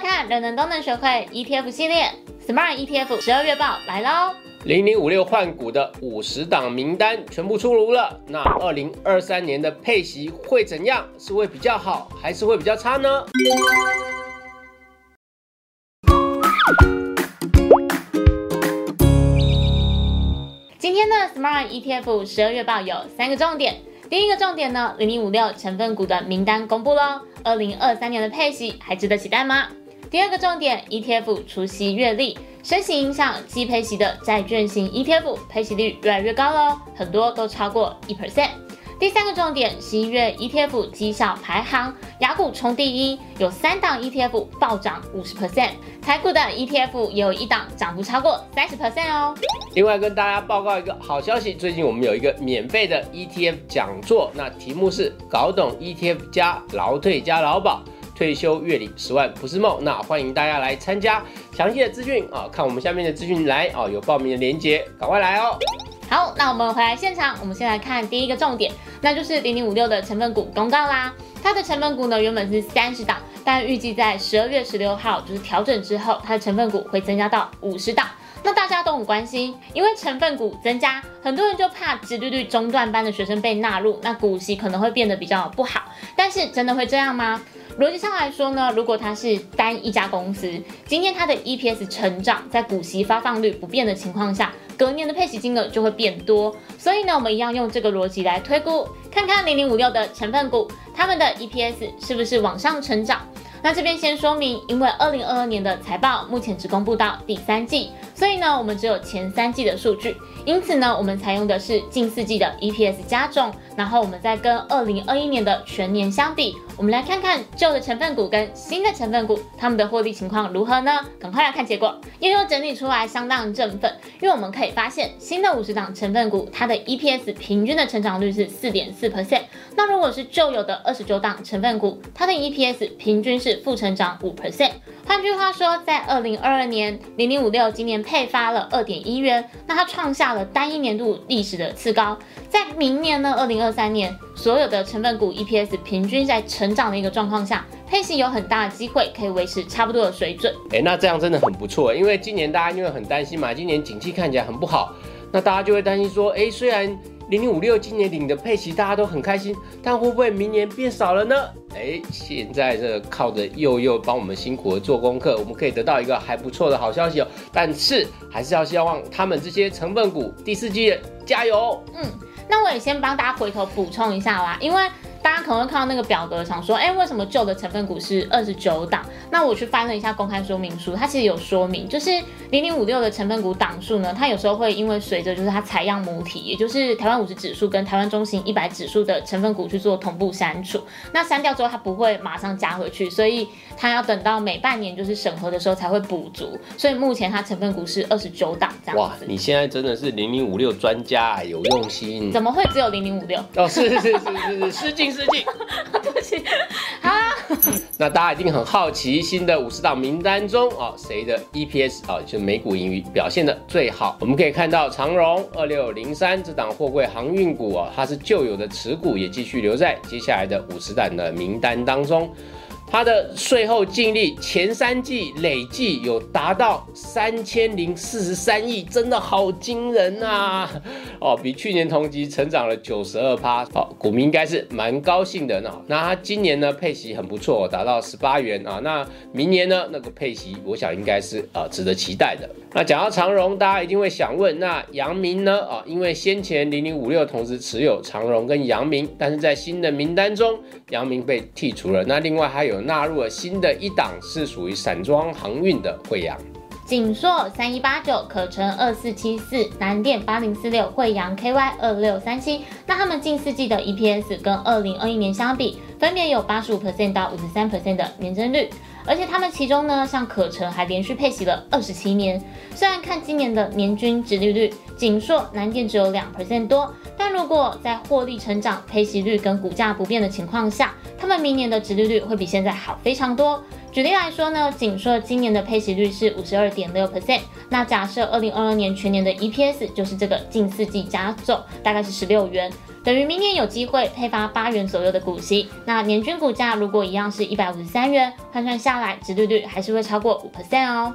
看人人都能学会 ETF 系列 Smart ETF 十二月报来喽！零零五六换股的五十档名单全部出炉了。那二零二三年的配息会怎样？是会比较好，还是会比较差呢？今天的 Smart ETF 十二月报有三个重点。第一个重点呢，零零五六成分股的名单公布喽。二零二三年的配息还值得期待吗？第二个重点，ETF 除息月历，升息影响低配息的债券型 ETF 配息率越来越高喽，很多都超过一 percent。第三个重点，十一月 ETF 绩效排行，雅股冲第一，有三档 ETF 暴涨五十 percent，台股的 ETF 也有一档涨幅超过三十 percent 哦。另外跟大家报告一个好消息，最近我们有一个免费的 ETF 讲座，那题目是搞懂 ETF 加劳退加劳保，退休月领十万不是梦。那欢迎大家来参加，详细的资讯啊，看我们下面的资讯来啊，有报名的链接，赶快来哦。好，那我们回来现场，我们先来看第一个重点，那就是零零五六的成分股公告啦。它的成分股呢原本是三十档，但预计在十二月十六号就是调整之后，它的成分股会增加到五十档。那大家都很关心，因为成分股增加，很多人就怕直率率中段班的学生被纳入，那股息可能会变得比较不好。但是真的会这样吗？逻辑上来说呢，如果它是单一家公司，今天它的 EPS 成长，在股息发放率不变的情况下。隔年的配息金额就会变多，所以呢，我们一样用这个逻辑来推估，看看零零五六的成分股，他们的 EPS 是不是往上成长？那这边先说明，因为二零二二年的财报目前只公布到第三季，所以呢，我们只有前三季的数据，因此呢，我们采用的是近四季的 EPS 加重，然后我们再跟二零二一年的全年相比。我们来看看旧的成分股跟新的成分股，他们的获利情况如何呢？赶快来看结果，悠悠整理出来相当振奋，因为我们可以发现，新的五十档成分股，它的 EPS 平均的成长率是四点四 percent。那如果是旧有的二十九档成分股，它的 EPS 平均是负成长五 percent。换句话说，在二零二二年，零零五六今年配发了二点一元，那它创下了单一年度历史的次高。在明年呢，二零二三年，所有的成分股 EPS 平均在成长的一个状况下，配息有很大的机会可以维持差不多的水准。哎，那这样真的很不错，因为今年大家因为很担心嘛，今年景气看起来很不好，那大家就会担心说，哎，虽然。零零五六今年领的配息大家都很开心，但会不会明年变少了呢？哎，现在这靠着佑佑帮我们辛苦的做功课，我们可以得到一个还不错的好消息哦。但是还是要希望他们这些成分股第四季加油。嗯，那我也先帮大家回头补充一下啦，因为。大家可能会看到那个表格，想说，哎，为什么旧的成分股是二十九档？那我去翻了一下公开说明书，它其实有说明，就是零零五六的成分股档数呢，它有时候会因为随着就是它采样母体，也就是台湾五十指数跟台湾中型一百指数的成分股去做同步删除。那删掉之后，它不会马上加回去，所以它要等到每半年就是审核的时候才会补足。所以目前它成分股是二十九档这样子。哇，你现在真的是零零五六专家，有用心。怎么会只有零零五六？哦，是是是是是，失敬。对 不起。啊，那大家一定很好奇，新的五十档名单中啊，谁的 EPS 啊，就每股盈余表现的最好？我们可以看到长荣二六零三这档货柜航运股啊，它是旧有的持股，也继续留在接下来的五十档的名单当中。它的税后净利前三季累计有达到三千零四十三亿，真的好惊人啊！哦，比去年同期成长了九十二趴，好，股民应该是蛮高兴的呢。那它今年呢配息很不错，达到十八元啊。那明年呢那个配息，我想应该是啊值得期待的。那讲到长荣，大家一定会想问，那阳明呢？啊，因为先前零零五六同时持有长荣跟阳明，但是在新的名单中，阳明被剔除了。那另外还有。纳入了新的一档，是属于散装航运的惠阳、锦硕三一八九、可成二四七四、南电八零四六、惠阳 KY 二六三七。那他们近四季的 EPS 跟二零二一年相比，分别有八十五 percent 到五十三 percent 的年增率。而且他们其中呢，像可成还连续配息了二十七年。虽然看今年的年均值利率，锦硕、南电只有两 percent 多，如果在获利成长、配息率跟股价不变的情况下，他们明年的值利率会比现在好非常多。举例来说呢，仅说今年的配息率是五十二点六 percent，那假设二零二二年全年的 EPS 就是这个近四季加总，大概是十六元，等于明年有机会配发八元左右的股息。那年均股价如果一样是一百五十三元，换算下来，殖利率还是会超过五 percent 哦。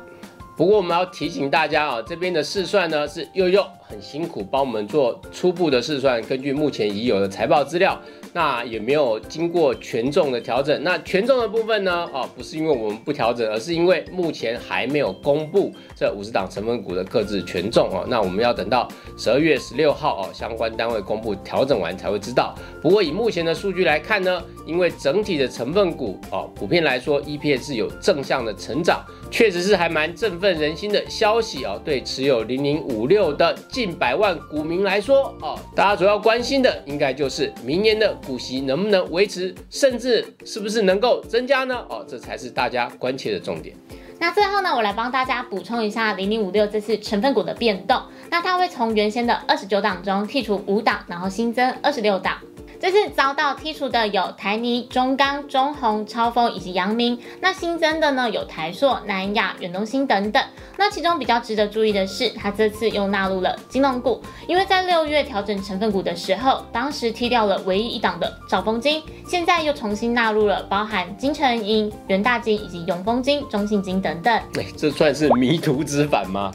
不过我们要提醒大家啊，这边的试算呢是又又很辛苦帮我们做初步的试算，根据目前已有的财报资料。那也没有经过权重的调整。那权重的部分呢？哦，不是因为我们不调整，而是因为目前还没有公布这五十档成分股的各自权重哦。那我们要等到十二月十六号哦，相关单位公布调整完才会知道。不过以目前的数据来看呢，因为整体的成分股哦，普遍来说 EPS 有正向的成长，确实是还蛮振奋人心的消息哦。对持有零零五六的近百万股民来说哦，大家主要关心的应该就是明年的。股息能不能维持，甚至是不是能够增加呢？哦，这才是大家关切的重点。那最后呢，我来帮大家补充一下零零五六这次成分股的变动。那它会从原先的二十九档中剔除五档，然后新增二十六档。这次遭到剔除的有台泥、中钢、中红、超风以及阳明。那新增的呢有台硕、南亚、远东新等等。那其中比较值得注意的是，它这次又纳入了金融股，因为在六月调整成分股的时候，当时踢掉了唯一一档的兆丰金，现在又重新纳入了包含金城银、元大金以及永丰金、中信金等等。哎，这算是迷途知返吗？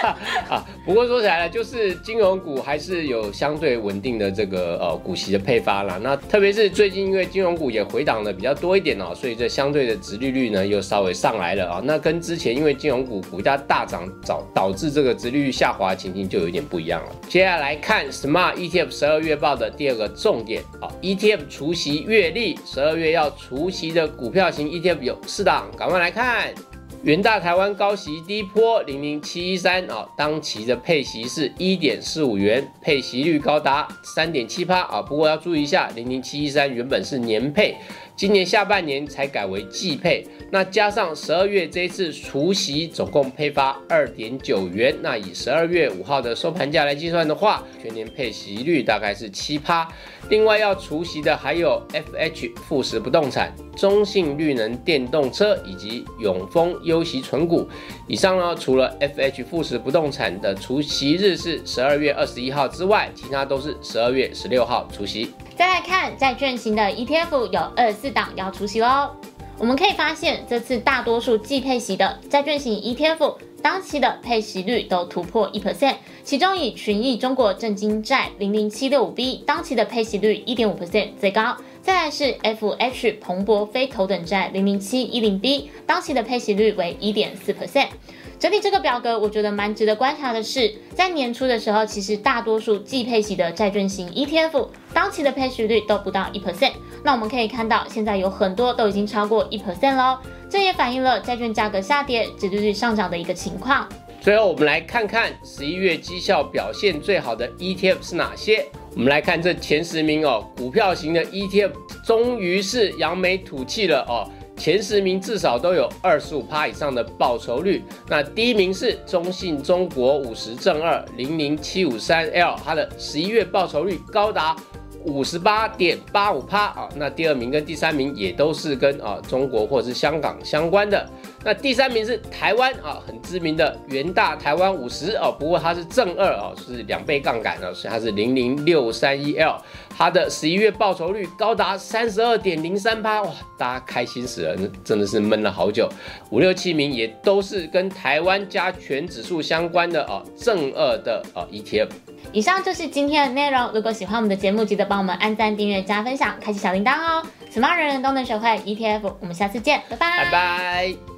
啊，不过说起来了，就是金融股还是有相对稳定的这个呃股息的配发。了，那特别是最近因为金融股也回档的比较多一点哦，所以这相对的殖利率呢又稍微上来了啊。那跟之前因为金融股股价大涨导导致这个殖利率下滑情形就有点不一样了。接下来看 Smart ETF 十二月报的第二个重点啊，ETF 除息月历，十二月要除息的股票型 ETF 有四档，赶快来看。元大台湾高息低坡零零七一三啊，当期的配息是一点四五元，配息率高达三点七八啊。不过要注意一下，零零七一三原本是年配。今年下半年才改为季配，那加上十二月这一次除息，总共配发二点九元。那以十二月五号的收盘价来计算的话，全年配息率大概是七趴。另外要除息的还有 FH 富时不动产、中信绿能电动车以及永丰优息存股。以上呢，除了 FH 富时不动产的除息日是十二月二十一号之外，其他都是十二月十六号除息。再来看债券型的 ETF 有二四档要出席喽。我们可以发现，这次大多数季配息的债券型 ETF 当期的配息率都突破一 percent，其中以群益中国证金债零零七六五 B 当期的配息率一点五 percent 最高，再来是 FH 彭博非头等债零零七一零 B 当期的配息率为一点四 percent。整理这个表格，我觉得蛮值得观察的是，在年初的时候，其实大多数季配息的债券型 ETF 当期的配息率都不到一 percent。那我们可以看到，现在有很多都已经超过一 percent 喽，这也反映了债券价格下跌、殖利率上涨的一个情况。最后，我们来看看十一月绩效表现最好的 ETF 是哪些。我们来看这前十名哦，股票型的 ETF 终于是扬眉吐气了哦。前十名至少都有二十五趴以上的报酬率。那第一名是中信中国五十正二零零七五三 L，它的十一月报酬率高达五十八点八五趴啊。那第二名跟第三名也都是跟啊中国或者是香港相关的。那第三名是台湾啊，很知名的元大台湾五十哦，不过它是正二哦，是两倍杠杆哦，所以它是零零六三一 L，它的十一月报酬率高达三十二点零三八哇，大家开心死了，真的是闷了好久。五六七名也都是跟台湾加权指数相关的哦，正二的哦 ETF。以上就是今天的内容，如果喜欢我们的节目，记得帮我们按赞、订阅、加分享、开启小铃铛哦。什么人人都能学会 ETF，我们下次见，拜拜，拜拜。